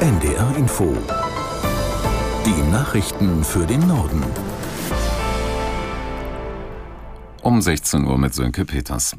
NDR Info. Die Nachrichten für den Norden. Um 16 Uhr mit Sönke Peters.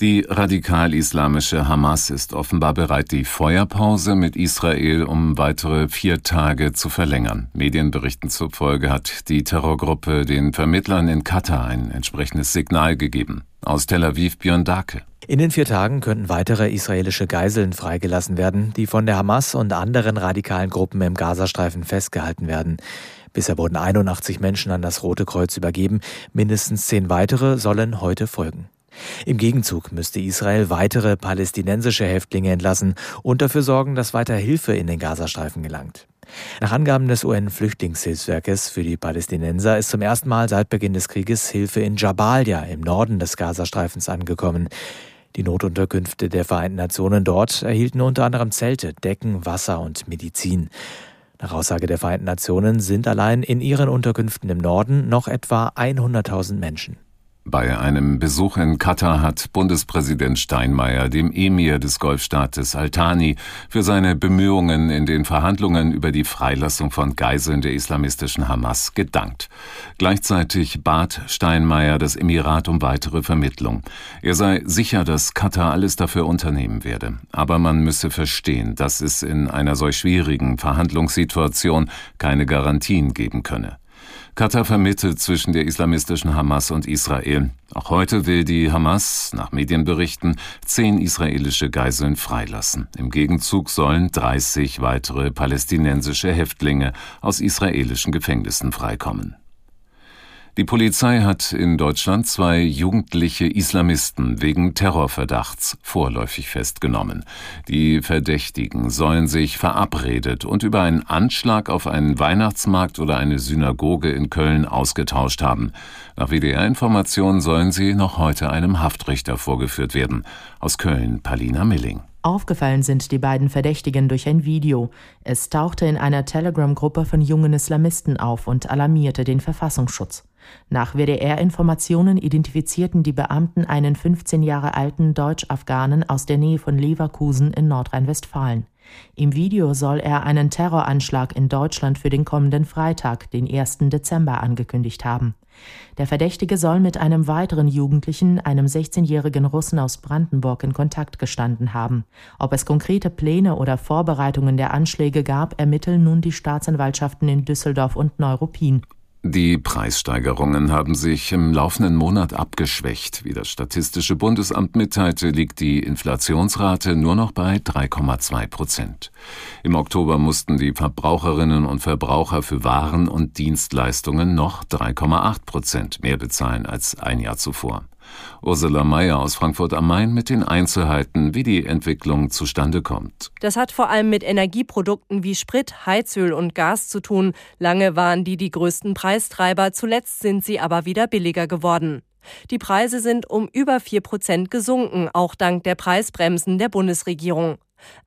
Die radikal-islamische Hamas ist offenbar bereit, die Feuerpause mit Israel um weitere vier Tage zu verlängern. Medienberichten zufolge hat die Terrorgruppe den Vermittlern in Katar ein entsprechendes Signal gegeben. Aus Tel Aviv Björn Dake. In den vier Tagen könnten weitere israelische Geiseln freigelassen werden, die von der Hamas und anderen radikalen Gruppen im Gazastreifen festgehalten werden. Bisher wurden 81 Menschen an das Rote Kreuz übergeben, mindestens zehn weitere sollen heute folgen. Im Gegenzug müsste Israel weitere palästinensische Häftlinge entlassen und dafür sorgen, dass weiter Hilfe in den Gazastreifen gelangt. Nach Angaben des UN-Flüchtlingshilfswerkes für die Palästinenser ist zum ersten Mal seit Beginn des Krieges Hilfe in Jabalia im Norden des Gazastreifens angekommen. Die Notunterkünfte der Vereinten Nationen dort erhielten unter anderem Zelte, Decken, Wasser und Medizin. Nach Aussage der Vereinten Nationen sind allein in ihren Unterkünften im Norden noch etwa 100.000 Menschen. Bei einem Besuch in Katar hat Bundespräsident Steinmeier dem Emir des Golfstaates Al-Thani für seine Bemühungen in den Verhandlungen über die Freilassung von Geiseln der islamistischen Hamas gedankt. Gleichzeitig bat Steinmeier das Emirat um weitere Vermittlung. Er sei sicher, dass Katar alles dafür unternehmen werde. Aber man müsse verstehen, dass es in einer solch schwierigen Verhandlungssituation keine Garantien geben könne. Katar vermittelt zwischen der islamistischen Hamas und Israel. Auch heute will die Hamas, nach Medienberichten, zehn israelische Geiseln freilassen. Im Gegenzug sollen 30 weitere palästinensische Häftlinge aus israelischen Gefängnissen freikommen. Die Polizei hat in Deutschland zwei jugendliche Islamisten wegen Terrorverdachts vorläufig festgenommen. Die Verdächtigen sollen sich verabredet und über einen Anschlag auf einen Weihnachtsmarkt oder eine Synagoge in Köln ausgetauscht haben. Nach WDR-Informationen sollen sie noch heute einem Haftrichter vorgeführt werden. Aus Köln, Palina Milling. Aufgefallen sind die beiden Verdächtigen durch ein Video. Es tauchte in einer Telegram-Gruppe von jungen Islamisten auf und alarmierte den Verfassungsschutz. Nach WDR-Informationen identifizierten die Beamten einen 15 Jahre alten Deutsch-Afghanen aus der Nähe von Leverkusen in Nordrhein-Westfalen. Im Video soll er einen Terroranschlag in Deutschland für den kommenden Freitag, den 1. Dezember, angekündigt haben. Der Verdächtige soll mit einem weiteren Jugendlichen, einem 16-jährigen Russen aus Brandenburg, in Kontakt gestanden haben. Ob es konkrete Pläne oder Vorbereitungen der Anschläge gab, ermitteln nun die Staatsanwaltschaften in Düsseldorf und Neuruppin. Die Preissteigerungen haben sich im laufenden Monat abgeschwächt. Wie das Statistische Bundesamt mitteilte, liegt die Inflationsrate nur noch bei 3,2 Prozent. Im Oktober mussten die Verbraucherinnen und Verbraucher für Waren und Dienstleistungen noch 3,8 Prozent mehr bezahlen als ein Jahr zuvor. Ursula Mayer aus Frankfurt am Main mit den Einzelheiten, wie die Entwicklung zustande kommt. Das hat vor allem mit Energieprodukten wie Sprit, Heizöl und Gas zu tun. Lange waren die die größten Preistreiber, zuletzt sind sie aber wieder billiger geworden. Die Preise sind um über vier Prozent gesunken, auch dank der Preisbremsen der Bundesregierung.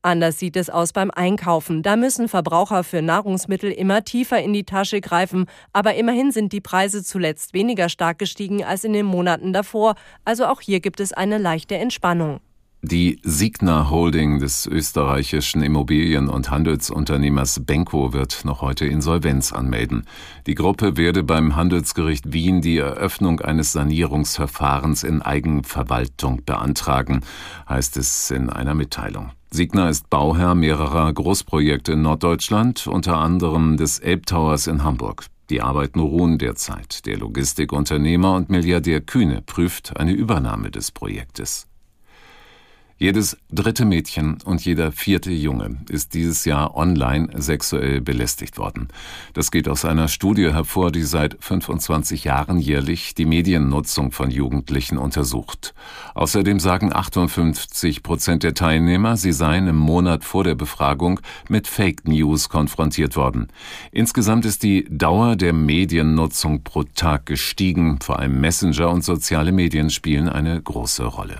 Anders sieht es aus beim Einkaufen. Da müssen Verbraucher für Nahrungsmittel immer tiefer in die Tasche greifen. Aber immerhin sind die Preise zuletzt weniger stark gestiegen als in den Monaten davor. Also auch hier gibt es eine leichte Entspannung. Die Signa Holding des österreichischen Immobilien- und Handelsunternehmers Benko wird noch heute Insolvenz anmelden. Die Gruppe werde beim Handelsgericht Wien die Eröffnung eines Sanierungsverfahrens in Eigenverwaltung beantragen, heißt es in einer Mitteilung. Signa ist Bauherr mehrerer Großprojekte in Norddeutschland, unter anderem des Elbtowers in Hamburg. Die Arbeiten ruhen derzeit. Der Logistikunternehmer und Milliardär Kühne prüft eine Übernahme des Projektes. Jedes dritte Mädchen und jeder vierte Junge ist dieses Jahr online sexuell belästigt worden. Das geht aus einer Studie hervor, die seit 25 Jahren jährlich die Mediennutzung von Jugendlichen untersucht. Außerdem sagen 58 Prozent der Teilnehmer, sie seien im Monat vor der Befragung mit Fake News konfrontiert worden. Insgesamt ist die Dauer der Mediennutzung pro Tag gestiegen. Vor allem Messenger und soziale Medien spielen eine große Rolle.